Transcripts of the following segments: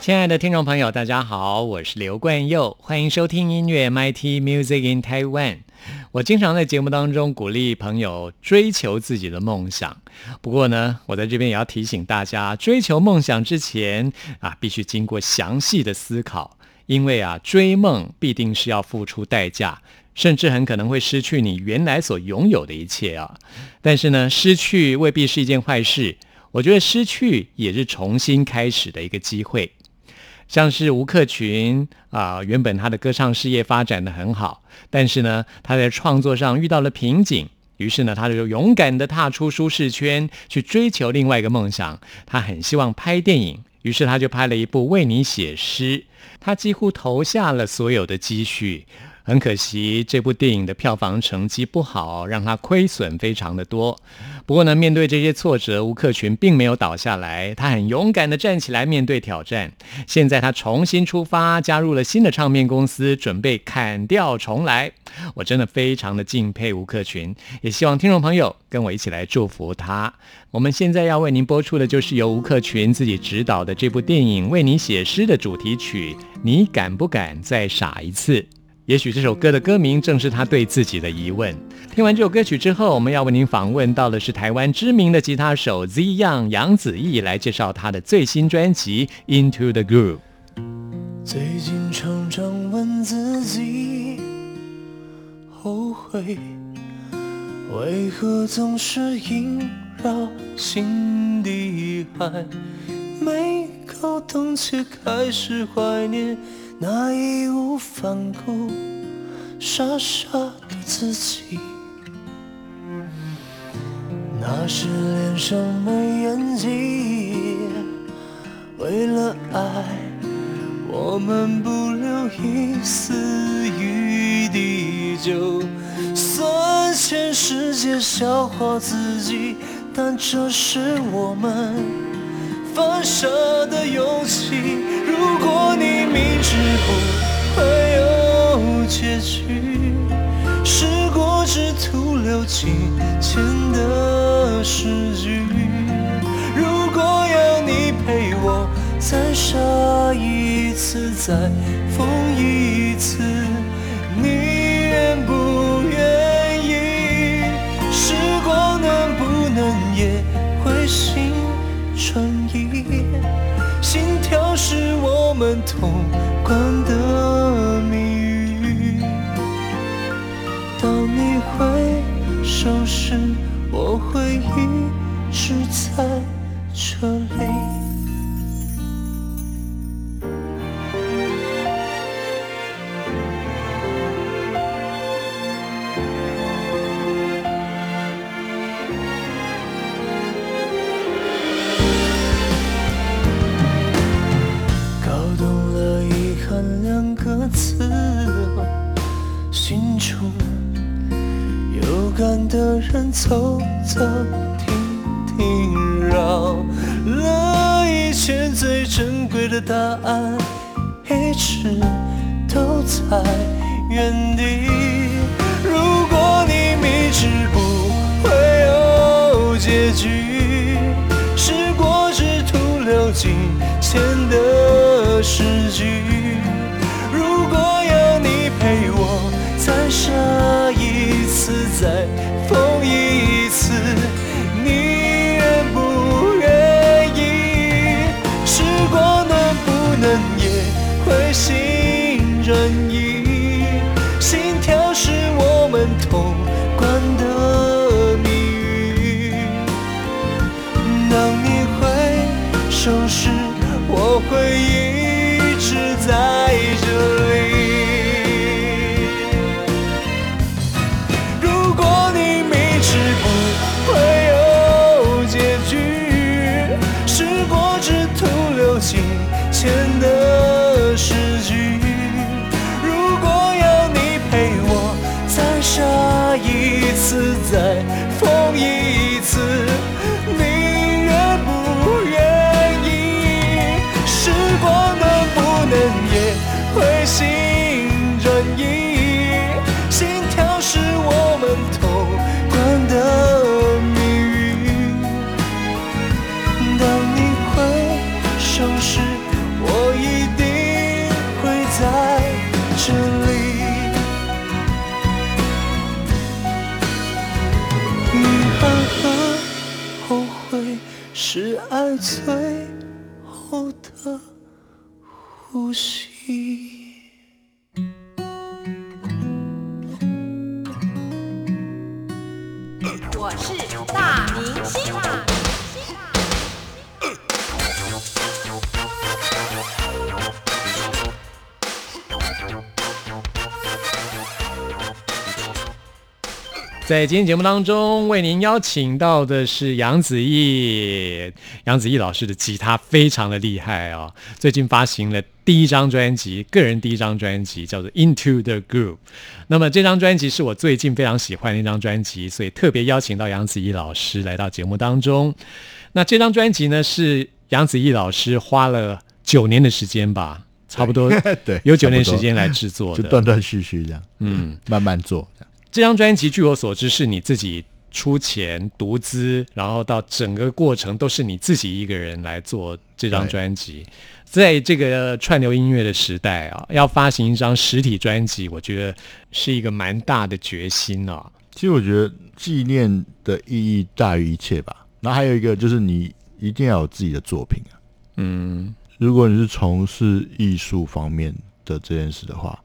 亲爱的听众朋友，大家好，我是刘冠佑，欢迎收听音乐 MIT Music in Taiwan。我经常在节目当中鼓励朋友追求自己的梦想，不过呢，我在这边也要提醒大家，追求梦想之前啊，必须经过详细的思考，因为啊，追梦必定是要付出代价，甚至很可能会失去你原来所拥有的一切啊。但是呢，失去未必是一件坏事，我觉得失去也是重新开始的一个机会。像是吴克群啊，原本他的歌唱事业发展的很好，但是呢，他在创作上遇到了瓶颈，于是呢，他就勇敢的踏出舒适圈，去追求另外一个梦想。他很希望拍电影，于是他就拍了一部《为你写诗》，他几乎投下了所有的积蓄。很可惜，这部电影的票房成绩不好，让他亏损非常的多。不过呢，面对这些挫折，吴克群并没有倒下来，他很勇敢的站起来面对挑战。现在他重新出发，加入了新的唱片公司，准备砍掉重来。我真的非常的敬佩吴克群，也希望听众朋友跟我一起来祝福他。我们现在要为您播出的就是由吴克群自己执导的这部电影《为你写诗》的主题曲。你敢不敢再傻一次？也许这首歌的歌名正是他对自己的疑问。听完这首歌曲之后，我们要为您访问到的是台湾知名的吉他手 Z Young 杨子毅，来介绍他的最新专辑《Into the Groove》。最近常常问自己，后悔为何总是萦绕心底，还没搞懂，却开始怀念。那义无反顾、傻傻的自己，那时脸上没演技，为了爱，我们不留一丝余地，就算全世界笑话自己，但这是我们。犯傻的勇气，如果你明知不会有结局，试过只徒留金钱的诗句。如果要你陪我再傻一次，再疯一次，们通关的谜语。当你回首时，我会一答案一直都在原地。如果你明知不会有结局，试过只徒留金钱的诗句。在今天节目当中，为您邀请到的是杨子毅。杨子毅老师的吉他非常的厉害哦、最近发行了第一张专辑，个人第一张专辑叫做《Into the Groove》。那么这张专辑是我最近非常喜欢的一张专辑，所以特别邀请到杨子毅老师来到节目当中。那这张专辑呢，是杨子毅老师花了九年的时间吧，差不多 对有九年时间来制作的。就断断续续这样，嗯，慢慢做这样。这张专辑据我所知是你自己出钱独资，然后到整个过程都是你自己一个人来做这张专辑。在这个串流音乐的时代啊，要发行一张实体专辑，我觉得是一个蛮大的决心啊。其实我觉得纪念的意义大于一切吧。然后还有一个就是你一定要有自己的作品啊。嗯如果你是从事艺术方面的这件事的话，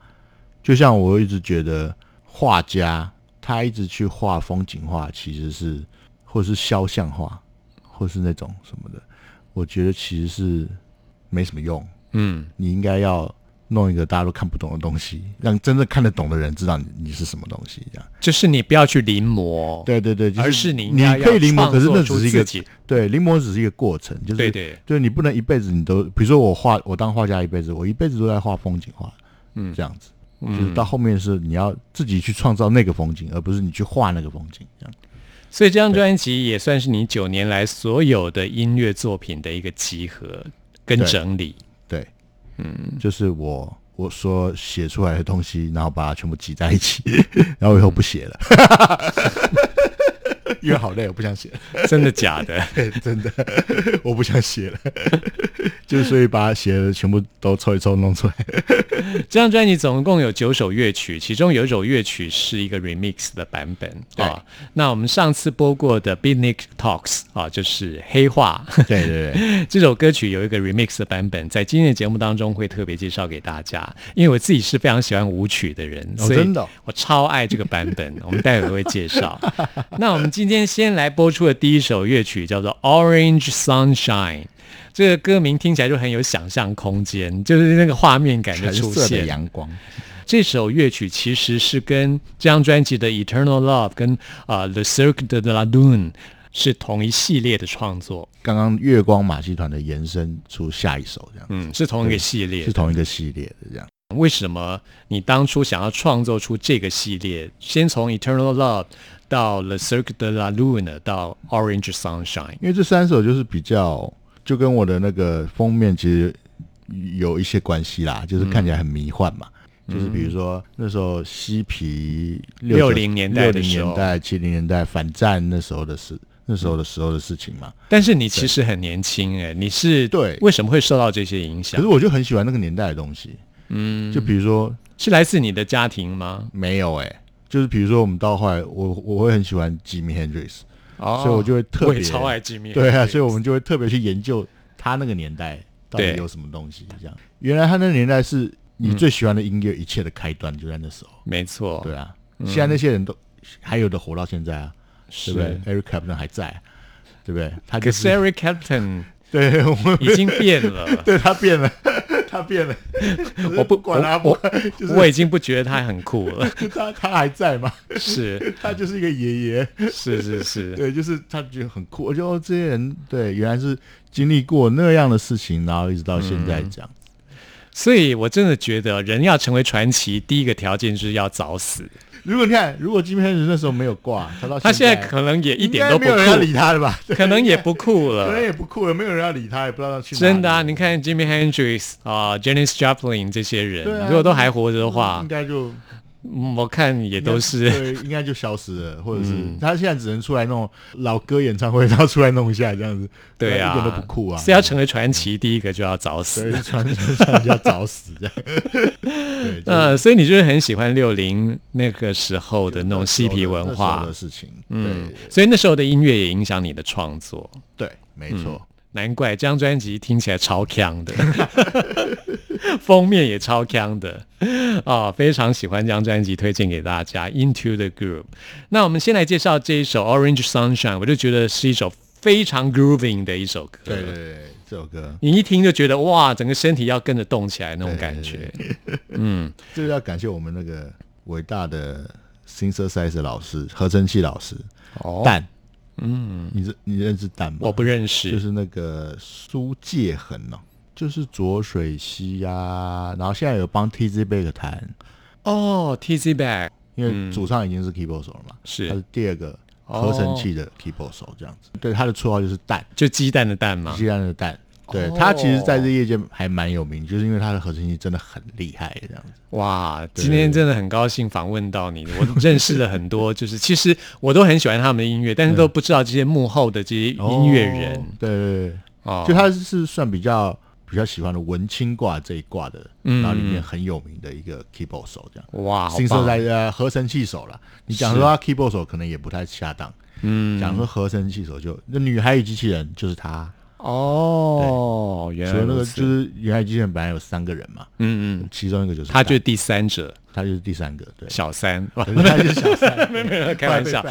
就像我一直觉得画家他一直去画风景画，其实是或是肖像画，或是那种什么的，我觉得其实是没什么用。嗯，你应该要弄一个大家都看不懂的东西，让真正看得懂的人知道你你是什么东西，这样。就是你不要去临摹，对对对，就而是你你可以临摹，可是那只是一个对临摹只是一个过程，就是对对。就是你不能一辈子你都，比如说我画我当画家一辈子，我一辈子都在画风景画，嗯。这样子，就是到后面是你要自己去创造那个风景，而不是你去画那个风景，这样。所以这张专辑也算是你九年来所有的音乐作品的一个集合跟整理。对，嗯，就是我我说写出来的东西，然后把它全部挤在一起，然后以后不写了，因为好累，我不想写了。真的假的？真的，我不想写了，就所以把它写的全部都凑一凑弄出来。这张专辑总共有九首乐曲，其中有一首乐曲是一个 remix 的版本对啊。那我们上次播过的《Beatnik Talks》啊，就是黑化对对对，这首歌曲有一个 remix 的版本，在今天的节目当中会特别介绍给大家。因为我自己是非常喜欢舞曲的人，所以我超爱这个版本。我们待会儿会介绍。那我们今天先来播出的第一首乐曲叫做《Orange Sunshine》。这个歌名听起来就很有想象空间，就是那个画面感的出橙色的现。阳光，这首乐曲其实是跟这张专辑的《Eternal Love》跟啊、呃《The Cirque de la Lune》是同一系列的创作，刚刚月光马戏团的延伸出下一首，这样嗯，是同一个系列是。同一个系列的这样。为什么你当初想要创作出这个系列？先从《Eternal Love》到《The Cirque de la Luna，》到《Orange Sunshine》，因为这三首就是比较，就跟我的那个封面其实有一些关系啦，就是看起来很迷幻嘛。就是比如说那时候嬉皮六零年代六零的时候年代、七零年代反战那时候的事，那时候的时候的事情嘛。但是你其实很年轻哎，你是对为什么会受到这些影响可是？我就很喜欢那个年代的东西，嗯，就比如说是来自你的家庭吗？没有哎、就是比如说我们到后来，我我会很喜欢 Jimi Hendrix，、哦所以我就会特别超爱吉米。对啊，所以我们就会特别去研究他那个年代到底有什么东西。这样，原来他那个年代是你最喜欢的音乐一切的开端，就在那时候。没错，对啊，现在那些人都还有的活到现在啊，是对不对？Eric Clapton 还在，对不对？他可就是是 Eric Clapton 对我们已经变了，对他变了，他变了。我不管他，我 就是我已经不觉得他很酷了。他 他还在嘛？是他就是一个爷爷。是是是，对，就是他觉得很酷。我觉得哦这些人对原来是经历过那样的事情，然后一直到现在这样。所以我真的觉得人要成为传奇，第一个条件就是要早死。如果你看，如果金片人那时候没有挂，他到他现在在可能也一点都不应该没有人要理酷，他了吧？可能也不酷了可能了。也不酷了，没有人要理他，也不知道他去哪真的啊，你看 Jimmy Hendrix 啊、Janis Joplin 这些人，啊如果都还活着的话应，该就嗯我看也都是对，应该就消失了，或者是他现在只能出来弄老歌演唱会，他要出来弄一下这样子，对啊，一点都不酷啊，是要成为传奇，第一个就要早死对。传传传要早死这样。呃，所以你就是很喜欢六零那个时候的那种嬉皮文化的，事情，嗯，所以那时候的音乐也影响你的创作，对，没错。难怪这张专辑听起来超强的，封面也超强的啊、非常喜欢这张专辑，推荐给大家。Into the Groove。那我们先来介绍这一首 Orange Sunshine，我就觉得是一首非常 grooving 的一首歌。对对对，这首歌你一听就觉得哇，整个身体要跟着动起来那种感觉。嗯，就是要感谢我们那个伟大的 synthesizer 老师，合成器老师哦，蛋。嗯，你认你认识蛋吗？我不认识，就是那个苏介恒哦，就是浊水溪呀、然后现在有帮 TZ Back 弹，哦，TZ Back 因为主唱已经是 keyboard 手了嘛，是他是第二个合成器的 keyboard 手这样子。对，他的绰号就是蛋，就鸡蛋的蛋嘛。鸡蛋的蛋。对哦他其实在这业界还蛮有名，就是因为他的合成器真的很厉害这样子。哇，今天真的很高兴访问到你，我认识了很多，就是其实我都很喜欢他们的音乐，但是都不知道这些幕后的这些音乐人哦对对对，哦，就他是算比较比较喜欢的文青挂这一挂的，嗯然后里面很有名的一个 keyboard 手这样。哇，好新色棒。在呃合成器手了，你讲说他 keyboard 手可能也不太恰当，嗯，讲说合成器手就那女孩与机器人就是他，哦，原所以那个来就是女孩与机器人本来有三个人嘛，嗯嗯，其中一个就是就他就是第三者。他就是第三个，对，小三，他就是小三，没有没有开玩笑。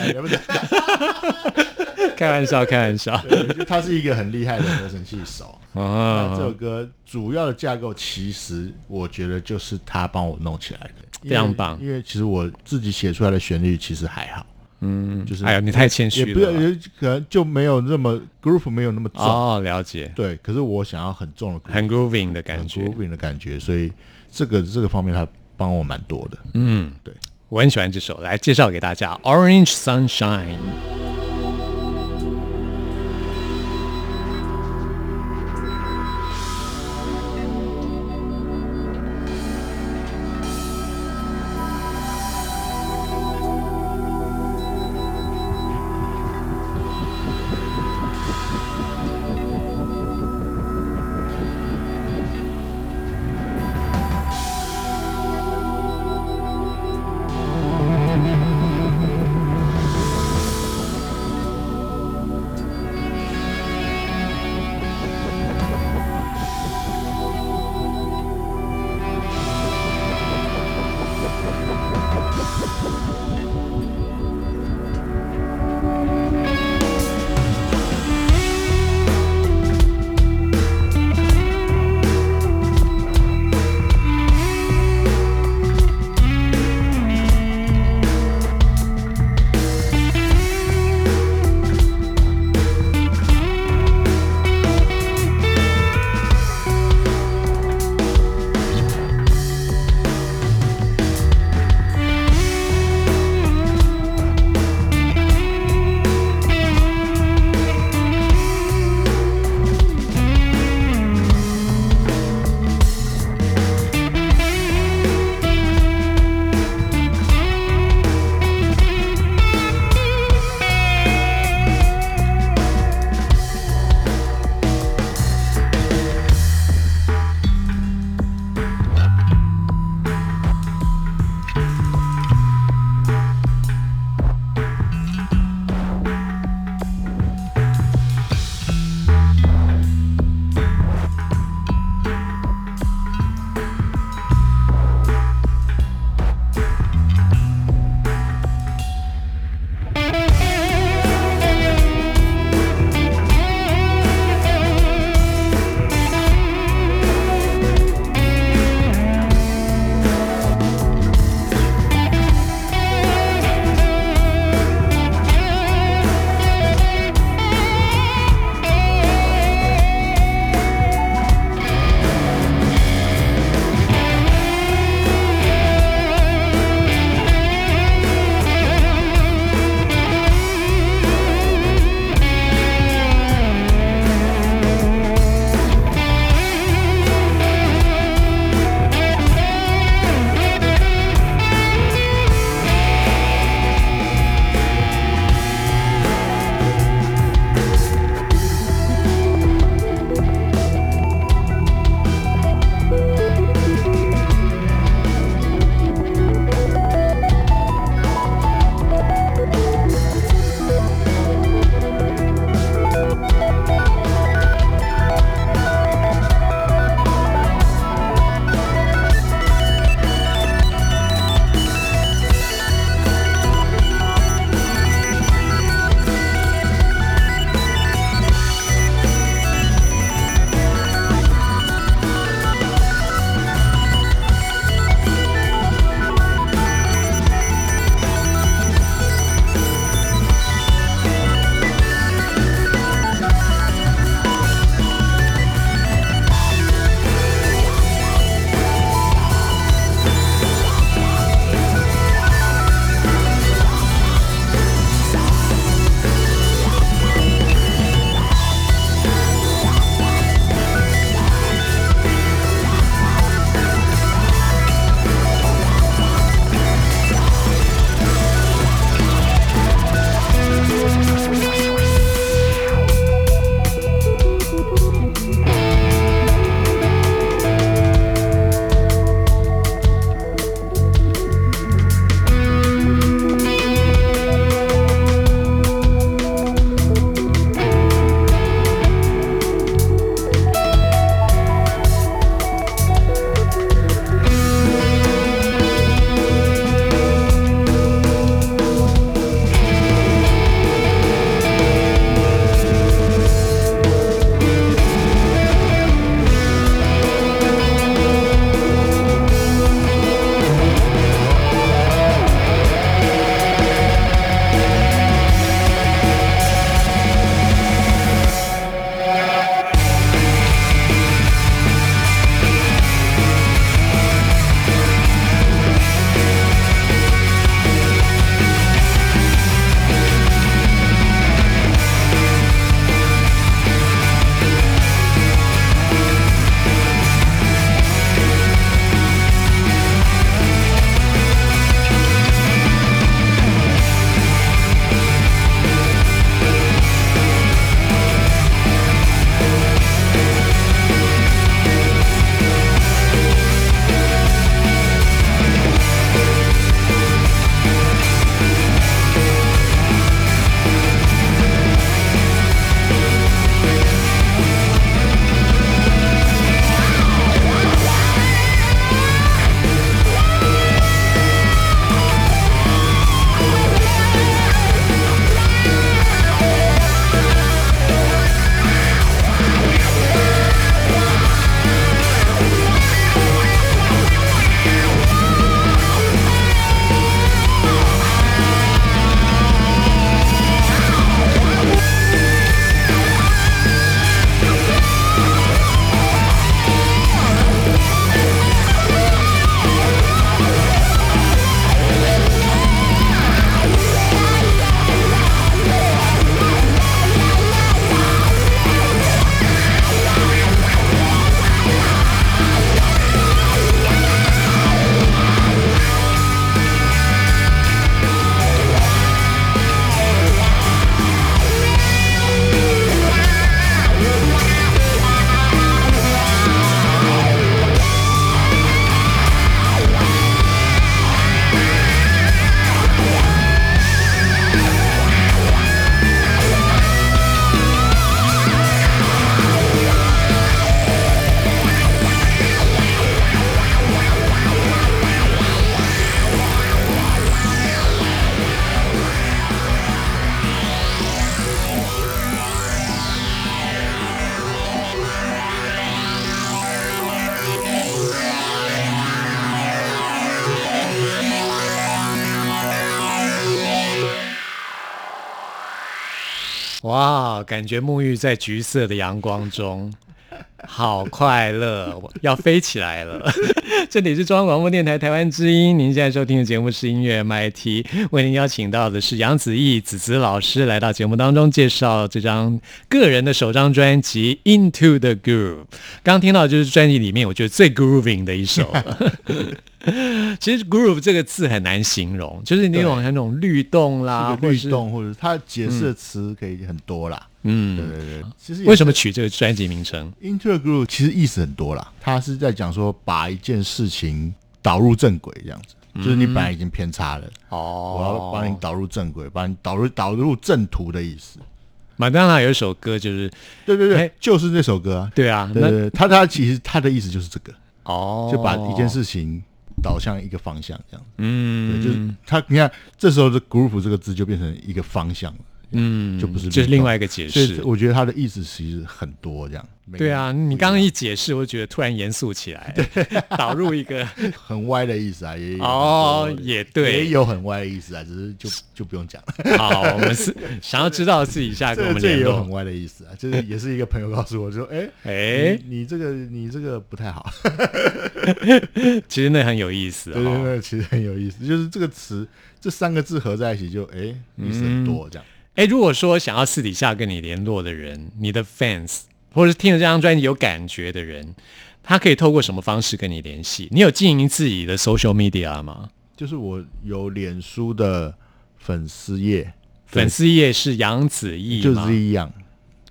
开玩笑开玩笑。他是一个很厉害的合成器手。啊这首啊，歌主要的架构，其实我觉得就是他帮我弄起来的，非常棒。因为其实我自己写出来的旋律其实还好，嗯，就是哎呀，你太谦虚也不要，了也可能就没有那么 group 没有那么重，哦，了解，对。可是我想要很重的 groove，很 grooving 的感觉，grooving 的感觉，所以这个这个方面他帮我蛮多的。嗯，对，我很喜欢这首，来介绍给大家，Orange Sunshine。感觉沐浴在橘色的阳光中，好快乐，我要飞起来了。这里是中央广播电台台湾之音，您现在收听的节目是音乐 MIT，为您邀请到的是杨子毅子子老师来到节目当中介绍这张个人的首张专辑《Into the Groove》。刚听到就是专辑里面我觉得最 grooving 的一首。其实 groove 这个字很难形容，就是那种对那种律动啦，这个律动或者它解释的词可以很多啦。嗯对对对，其实为什么取这个专辑名称？Into the Groove 其实意思很多啦，它是在讲说把一件事情导入正轨这样子，就是你本来已经偏差了，哦我要把你导入正轨，把你导入导入正途的意思。麦当娜有一首歌就是对对哎对，就是这首歌啊。对啊，对对对，他他其实他的意思就是这个，哦，就把一件事情导向一个方向这样。嗯，对，就是他，你看这时候的 group 这个字就变成一个方向了，嗯，就不是这是另外一个解所以释。我觉得他的意思其实很多这样。对啊，你刚刚一解释，我觉得突然严肃起来，导入一个 很歪的意思啊，也有哦也对也有很歪的意思啊，只是就就不用讲了。好，我们是想要知道自己下跟我这这也们联络。有很歪的意思啊，就是也是一个朋友告诉我，说，哎哎，你你这个你这个不太好。其实那很有意思哦。对对对，其实很有意思，就是这个词这三个字合在一起就哎意思很多这样。哎，如果说想要私底下跟你联络的人，你的 fans 或者是听了这张专辑有感觉的人，他可以透过什么方式跟你联系？你有经营自己的 social media 吗？就是我有脸书的粉丝页，粉丝页是杨子毅就是 Z 样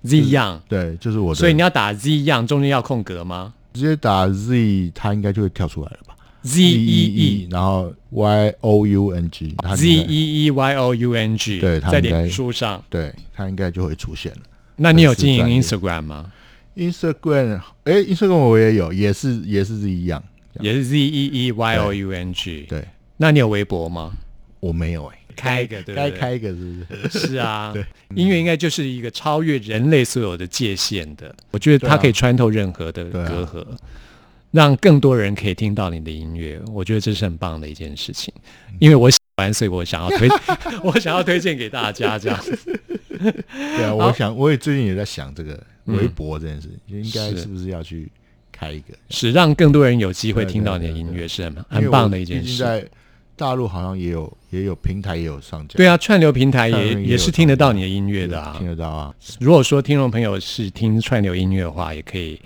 ，Z 样，对，就是我的。所以你要打 Z 样，中间要空格吗直接打 Z，它应该就会跳出来了吧？Z E E 然后 Y O U N G，Z E E Y O U N G，在对它应该脸书上。对，它应该就会出现了。那你有经营 Instagram 吗？Instagram，哎，Instagram 我也有，也是也是一样。也是 Z E E Y O U N G。对，那你有微博吗？我没有哎、开一个对该开一个是不是？是啊，对音乐应该就是一个超越人类所有的界限的。我觉得它可以穿透任何的隔阂，让更多人可以听到你的音乐。我觉得这是很棒的一件事情。因为我喜欢，所以我想要推，我想要推荐给大家这样。对啊，我想我也最近也在想这个嗯微博这件事，就应该是是不是要去开一个？是让更多人有机会对听到你的音乐，是很很棒的一件事。在大陆好像也有也有平台也有上架，对啊，串流平台也也也是听得到你的音乐的啊听。得到啊。如果说听众朋友是听串流音乐的话，也可以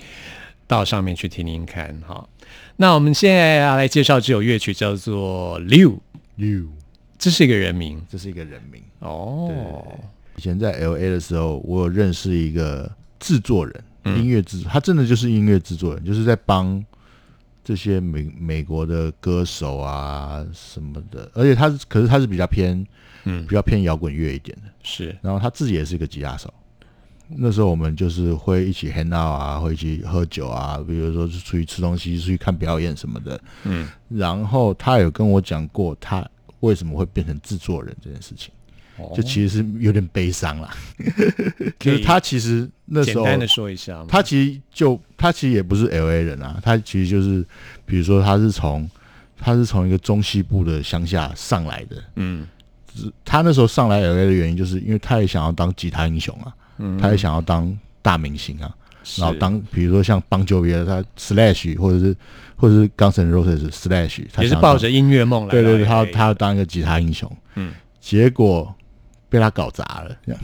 到上面去听听看哈。那我们现在要来介绍这首乐曲，叫做《六》，You，这是一个人名这是一个人名。哦。以前在 L A 的时候，我有认识一个制作人，嗯音乐制，他真的就是音乐制作人，就是在帮这些美美国的歌手啊什么的，而且他是，可是他是比较偏，嗯比较偏摇滚乐一点的。是然后他自己也是一个吉他手。那时候我们就是会一起 hang out 啊，会一起喝酒啊，比如说是出去吃东西、出去看表演什么的。嗯，然后他有跟我讲过，他为什么会变成制作人这件事情，哦就其实是有点悲伤啦。就是他其实那时候简单的说一下？他其实就他其实也不是 L A 人啊，他其实就是比如说他是从他是从一个中西部的乡下上来的，嗯他那时候上来 L A 的原因，就是因为他也想要当吉他英雄啊，嗯，他也想要当大明星啊，然后当比如说像邦乔维他 Slash 或者是或者是 Guns N' Roses Slash，他也是抱着音乐梦来。对对对，他他要当一个吉他英雄，嗯。结果被他搞砸了，这 样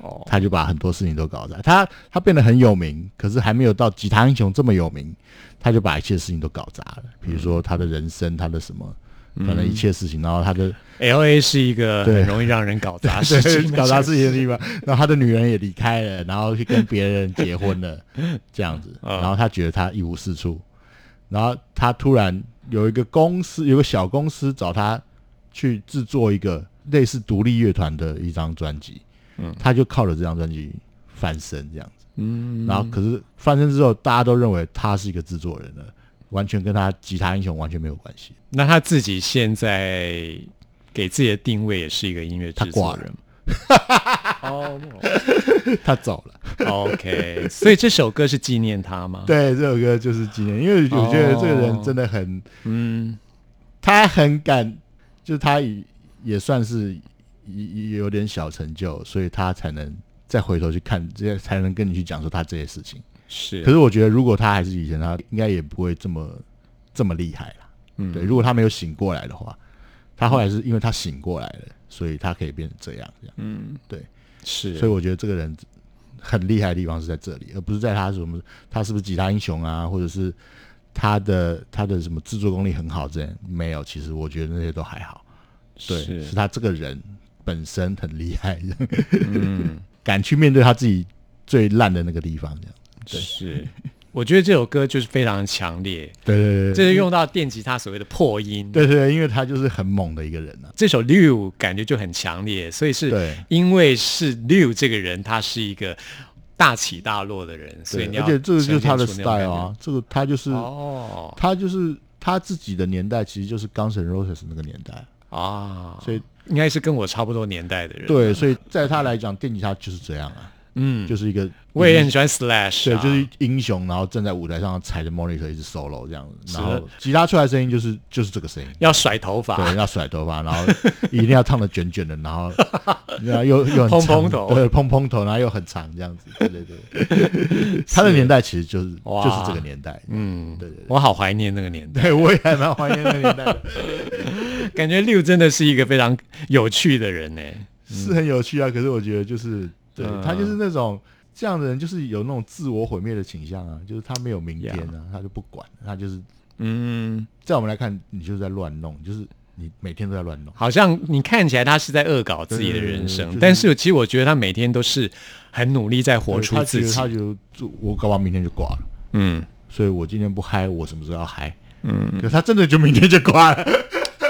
哦。他就把很多事情都搞砸。他他变得很有名，可是还没有到吉他英雄这么有名，他就把一切事情都搞砸了。比如说他的人生，他的什么，反正一切事情，然后他的 L A 是一个很容易让人搞砸事情搞砸城事情的地方，然后他的女人也离开了，然后去跟别人结婚了，这样子，啊。然后他觉得他一无是处，然后他突然有一个公司，有个小公司找他去制作一个类似独立乐团的一张专辑，嗯。他就靠着这张专辑翻身这样子，嗯，然后可是翻身之后，大家都认为他是一个制作人了，完全跟他吉他英雄完全没有关系。那他自己现在给自己的定位也是一个音乐制作人。哦他走了，，OK，所以这首歌是纪念他吗？，对，这首歌就是纪念，因为我觉得这个哦人真的很。嗯，他很敢，就是他也也算是也也有点小成就，所以他才能再回头去看，这些才能跟你去讲说他这些事情。是，可是我觉得，如果他还是以前，他应该也不会这么这么厉害了。嗯对，如果他没有醒过来的话，他后来是因为他醒过来了，所以他可以变成这样，这样。嗯，对，是，所以我觉得这个人很厉害的地方是在这里，而不是在他什么他是不是吉他英雄啊，或者是他的他的什么制作功力很好这样。没有，其实我觉得那些都还好。对，是是他这个人本身很厉害，嗯，敢去面对他自己最烂的那个地方，这样。对。是。我觉得这首歌就是非常强烈，对对对对。这是用到电吉他所谓的破音。对对，因为他就是很猛的一个人啊。这首六感觉就很强烈，所以是对。因为是六这个人，他是一个大起大落的人，所以你要对而且这个就是他的 style 啊，这个他就是、哦。他就是他自己的年代，其实就是 Guns N' Roses 那个年代，啊，所以应该是跟我差不多年代的人。对，所以在他来讲，电吉他就是这样啊，嗯，就是一个我也很喜欢 Slash，对，啊就是英雄，然后站在舞台上踩着 monitor 一直 solo 这样子，然后吉他出来声音就是就是这个声音。要甩头发，对，要甩头发，然后一定要烫的卷卷的，然后 然后又又很蓬蓬头。对，蓬蓬头，然后又很长这样子，对对对。他的年代其实就是就是这个年代，嗯，对对对。我好怀念那个年代，对，我也还蛮怀念那个年代的，感觉六真的是一个非常有趣的人呢。是很有趣啊。可是我觉得就是，对嗯。他就是那种这样的人，就是有那种自我毁灭的倾向啊，就是他没有明天啊，他就不管，他就是嗯，在我们来看，你就是在乱弄，就是你每天都在乱弄。好像你看起来他是在恶搞自己的人对对对生，就是但是其实我觉得他每天都是很努力在活出他自己。他就我搞不好明天就挂了，嗯。所以我今天不嗨，我什么时候要嗨？嗯，可他真的就明天就挂了，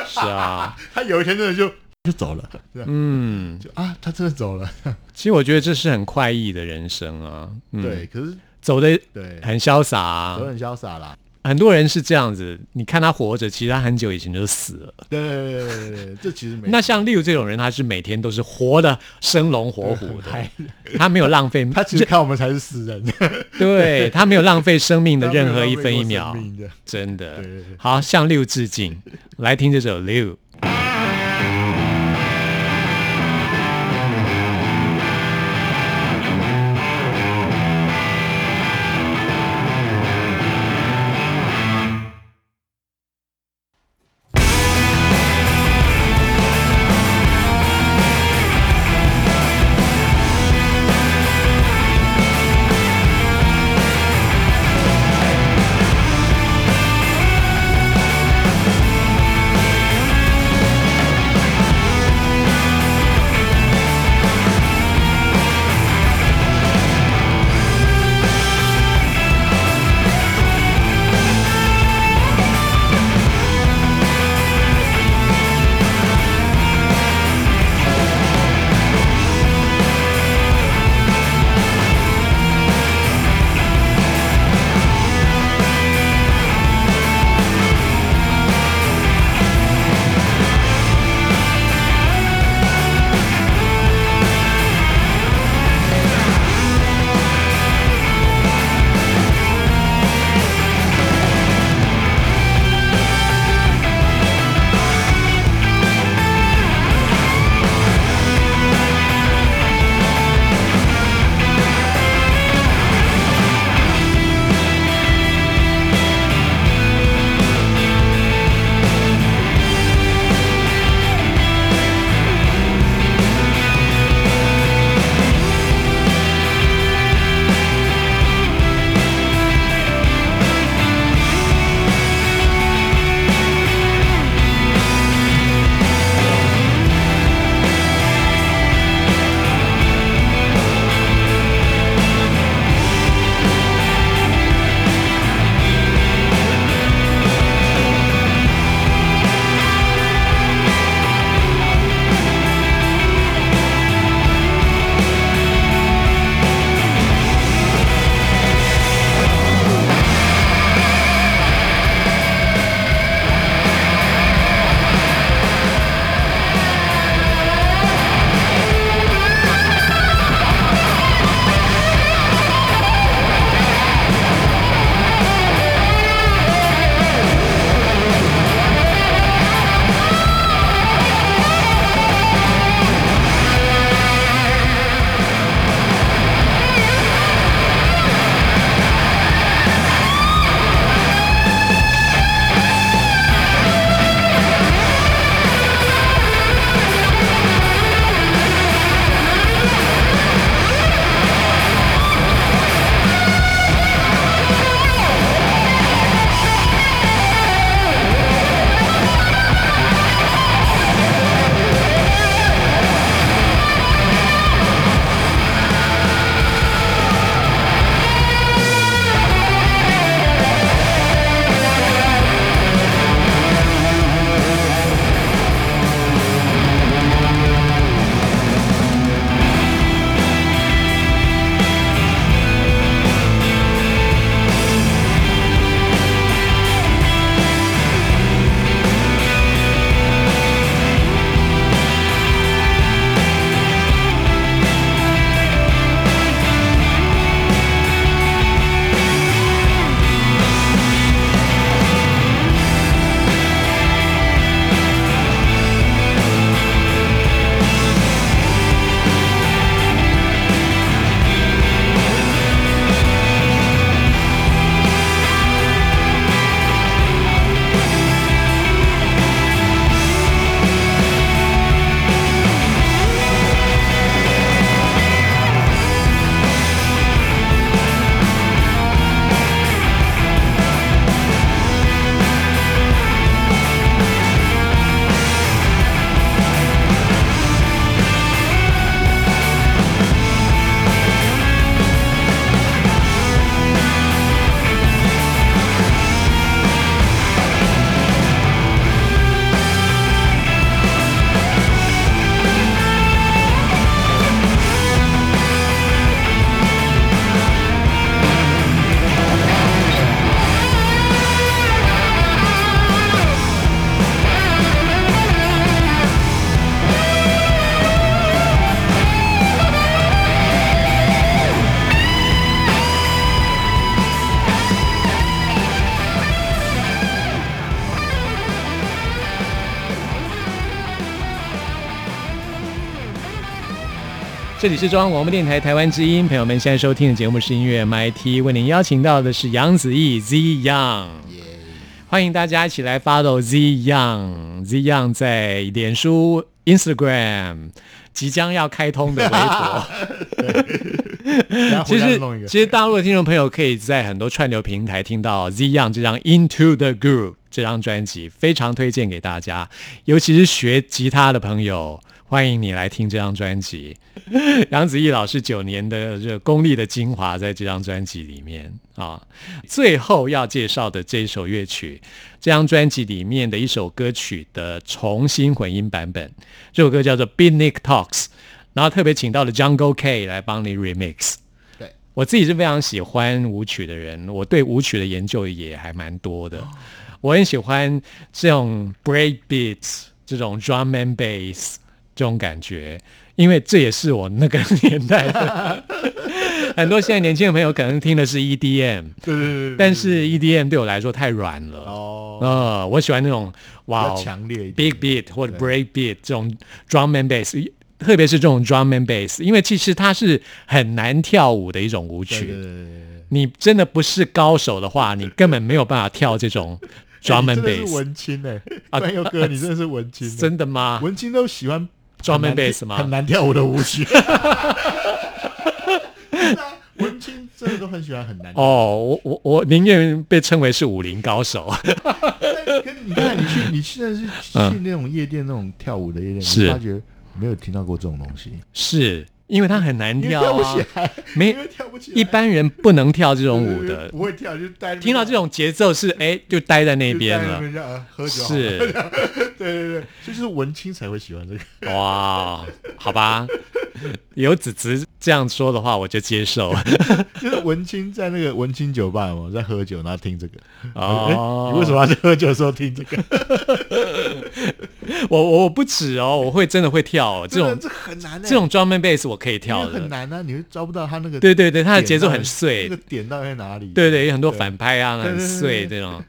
是啊，他有一天真的就就走了，嗯，就啊，他真的走了。其实我觉得这是很快意的人生啊。嗯、对，，可是走的对，很潇洒、啊都。很潇洒啦。很多人是这样子，你看他活着，其实他很久以前就死了。对对对对对对，这其实没那像六这种人，他是每天都是活的生龙活虎的，他没有浪费，他其实看我们才是死人，对他没有浪费生命的任何一分一秒真的对对对。好，向六致敬，来听这首六。这里是中央广播电台台湾之音，朋友们现在收听的节目是音乐 MIT，为您邀请到的是杨子毅 Z Young，欢迎大家一起来 follow Z Young。Z Young 在脸书、Instagram 即将要开通的微博。其实，其实大陆的听众朋友可以在很多串流平台听到 Z Young 这张《Into the Groove》这张专辑，非常推荐给大家，尤其是学吉他的朋友。欢迎你来听这张专辑，杨子毅老师九年的这功力的精华在这张专辑里面啊。最后要介绍的这一首乐曲，这张专辑里面的一首歌曲的重新混音版本，这首歌叫做《Big Nick Talks》，然后特别请到了 Jungle K 来帮你 remix。对我自己是非常喜欢舞曲的人，我对舞曲的研究也还蛮多的，我很喜欢这种 break beats，这种 drum and bass。这种感觉，因为这也是我那个年代的 很多现在年轻的朋友可能听的是 EDM，对对对，但是 EDM 对我来说太软了。哦，呃，我喜欢那种哇强烈 big beat 或者 break beat 这种 drum and bass，特别是这种 drum and bass，因为其实它是很难跳舞的一种舞曲，你真的不是高手的话，你根本没有办法跳这种 drum and bass。文青哎，啊，友哥，你真的是文青，真的吗？文青都喜欢。专门 bass 吗？很难跳舞的舞曲。文青真的都很喜欢很难。哦，我我我宁愿被称为是武林高手。你看，你去你现在是去那种夜店那种跳舞的夜店，你发觉没有听到过这种东西。是。因为他很难跳啊，没跳不起来。一般人不能跳这种舞的，不会跳就待。听到这种节奏是哎，就待在那边了。喝酒是，对对对，就是文青才会喜欢这个。哇，好吧，有子子这样说的话，我就接受。就是文青在那个文青酒吧嘛，在喝酒，然后听这个。哦，你为什么要在喝酒的时候听这个？我我不止哦，我会真的会跳哦这种，这很难。这种专门 bass 我可以跳的，很难啊！你会抓不到他那个。对对对，他的节奏很碎，那个点到底在哪里？对对，有很多反拍啊，很碎这种。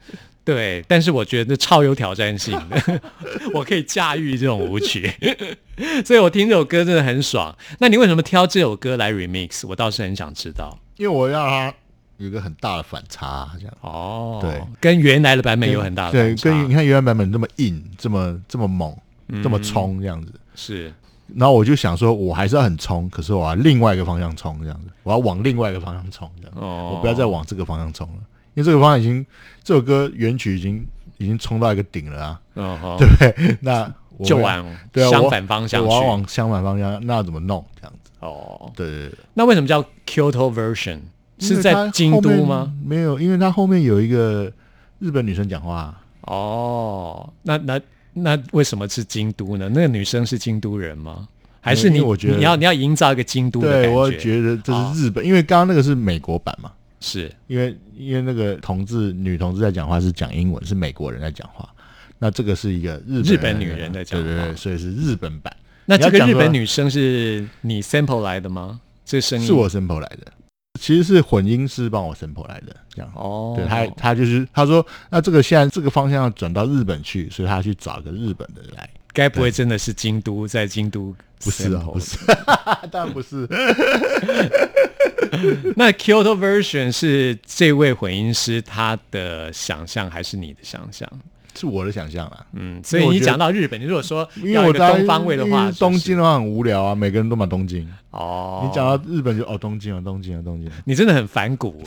对，但是我觉得超有挑战性的，我可以驾驭这种舞曲，所以我听这首歌真的很爽。那你为什么挑这首歌来 remix？我倒是很想知道。因为我要它有一个很大的反差，这样。哦，对，跟原来的版本有很大的对，跟你看原来版本这么硬，这么这么猛，这么冲这样子。是。然后我就想说，我还是要很冲，可是我要另外一个方向冲，这样子，我要往另外一个方向冲，这样，哦我不要再往这个方向冲了，因为这个方向已经这首歌原曲已经已经冲到一个顶了啊，对不 对？那就往相反方向，我要往相反方向，那要怎么弄？这样子，哦，对对对。那为什么叫 Kyoto version？是在京都吗？没有，因为他后面有一个日本女生讲话。哦，那那。那为什么是京都呢？那个女生是京都人吗？还是你？我觉得你要你要营造一个京都的感觉。对，我觉得这是日本，因为刚刚那个是美国版嘛。是因为因为那个同志女同志在讲话是讲英文，是美国人在讲话。那这个是一个日日本女人在讲，对对对，所以是日本版。那这个日本女生是你 sample 来的吗？这声音是我 sample 来的。其实是混音师帮我声破来的，这样哦。对他，他就是他说，那这个现在这个方向要转到日本去，所以他去找个日本的来。该不会真的是京都，在京都？不是啊，不是，当然不是。那 Kyoto version 是这位混音师他的想象，还是你的想象？是我的想象啦，嗯，所以你讲到日本，你如果说因为我东方位的话，东京的话很无聊啊，每个人都买东京哦。你讲到日本就哦，东京啊，东京啊，东京，你真的很反骨，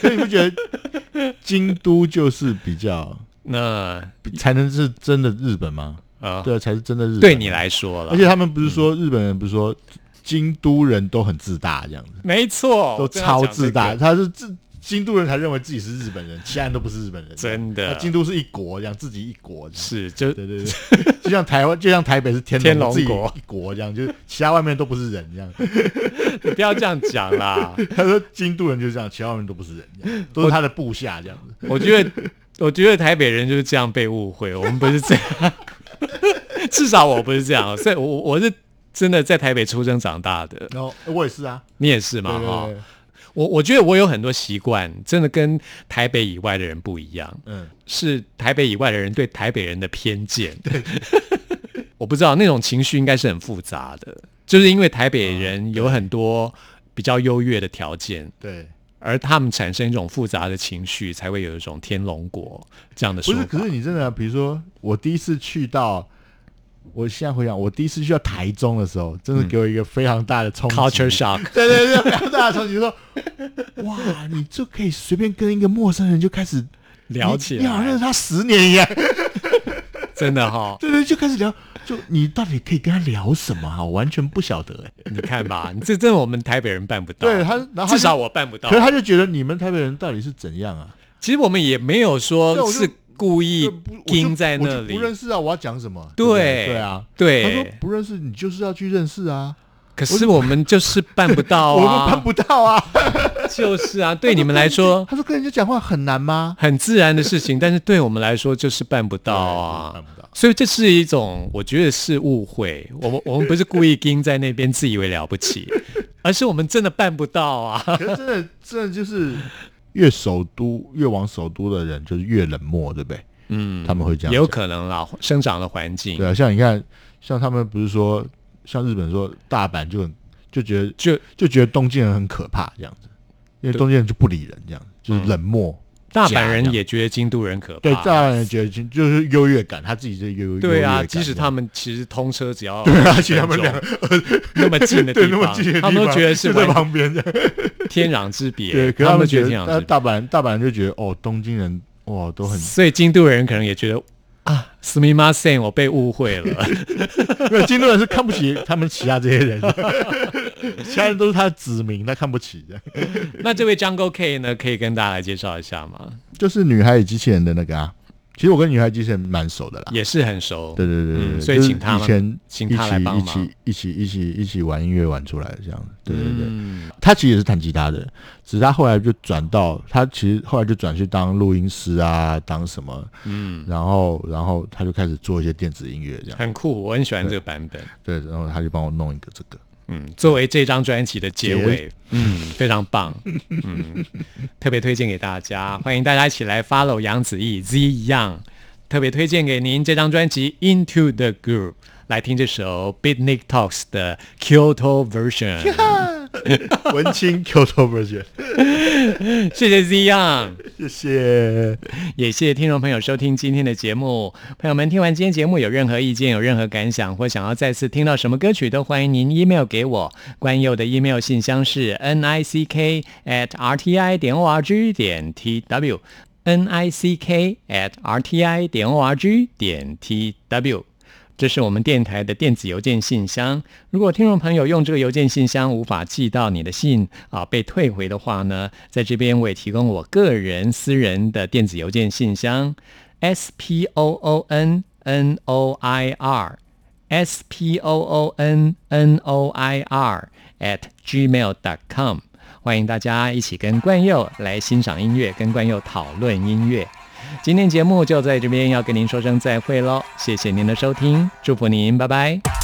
所以你不觉得京都就是比较 那才能是真的日本吗？啊，对，才是真的日。本。对你来说了，而且他们不是说日本人不是说京都人都很自大这样子，没错，都超自大，他是自。京都人才认为自己是日本人，其他人都不是日本人。真的，京都是一国，这样自己一国。是，就对对对，就像台湾，就像台北是天天龙国一国这样，就是其他外面都不是人这样。你不要这样讲啦。他说京都人就是这样，其他人都不是人，都是他的部下这样子。我觉得，我觉得台北人就是这样被误会，我们不是这样。至少我不是这样，所以我我是真的在台北出生长大的。然后我也是啊，你也是嘛？哈。我我觉得我有很多习惯，真的跟台北以外的人不一样。嗯，是台北以外的人对台北人的偏见。对，我不知道那种情绪应该是很复杂的。就是因为台北人有很多比较优越的条件，对，而他们产生一种复杂的情绪，才会有一种天龙国这样的说法。不是，可是你真的，比如说我第一次去到，我现在回想，我第一次去到台中的时候，真的给我一个非常大的冲击。culture shock，对对对，非常大的冲击，说 哇，你就可以随便跟一个陌生人就开始聊起你你好像认识他十年一样。真的哈、对对，就开始聊，就你到底可以跟他聊什么啊？我完全不晓得哎、你看吧，你这这我们台北人办不到，对他，然后至少我办不到可。是他就觉得你们台北人到底是怎样啊？其实我们也没有对说是故意盯在那里不，认识啊，我要讲什么？对不对啊。对他说对。不认识，你就是要去认识啊。可是我们就是办不到 我们啊，办不到啊。就是啊，对你们来说他说跟人家讲话很难吗？很自然的事情，但是对我们来说就是办不到啊办。不到。所以这是一种，我觉得是误会。我们我们不是故意盯在那边自以为了不起，而是我们真的办不到啊。可是真的，真的就是越首都越往首都的人，就是越冷漠，对不对？嗯，他们会这样也有可能啦，生长的环境对啊，像你看，像他们不是说，像日本说大阪就很就觉得就就觉得东京人很可怕这样子，因为东京人就不理人这样，就是冷漠。大阪人也觉得京都人可怕。对，大阪人觉得就就是优越感，他自己就优越感对啊，即使他们其实通车只要对啊，其实他们两个那么近的地方 他们都觉得是就在旁边的。天壤之别。对，可他们都他们觉得，天壤之别。大阪大阪人就觉得哦，东京人哇都很，所以京都人可能也觉得啊，すみません，我被误会了。没有京都人是看不起他们其他这些人，其他人都是他的子民，他看不起的。那这位 Jungle K 呢，可以跟大家来介绍一下吗？就是女孩与机器人的那个啊， 其实我跟女孩与机器人蛮熟的啦。也是很熟。对对对对所以请他以前请他来帮一忙起一起一起一起一起玩音乐玩出来的这样子。对对对，嗯他其实也是弹吉他的，只是他后来就转到他其实后来就转去当录音师啊，当什么，嗯，然后然后他就开始做一些电子音乐这样。很酷，我很喜欢这个版本。对，然后他就帮我弄一个这个。嗯，作为这张专辑的结尾，嗯，非常棒，嗯，特别推荐给大家，欢迎大家一起来 follow 杨子毅 Z Young，特别推荐给您这张专辑 Into the Group，来听这首 Beatnik Talks 的 Kyoto Version，文青 Kyoto version，谢谢 Z Young。谢谢。也谢谢听众朋友收听今天的节目。朋友们，听完今天节目有任何意见、有任何感想，或想要再次听到什么歌曲，都欢迎您 email 给我。关佑的 email 信箱是 n i c k at r t i 点 o r g 点 t w n i c k at r t i 点 o r g 点 t w。这是我们电台的电子邮件信箱。如果听众朋友用这个邮件信箱无法寄到你的信啊被退回的话呢，在这边我也提供我个人私人的电子邮件信箱，s p o o n n o i r s p o o n n o i r at gmail dot com。欢迎大家一起跟冠佑来欣赏音乐，跟冠佑讨论音乐。今天节目就在这边要跟您说声再会喽，谢谢您的收听，祝福您，拜拜。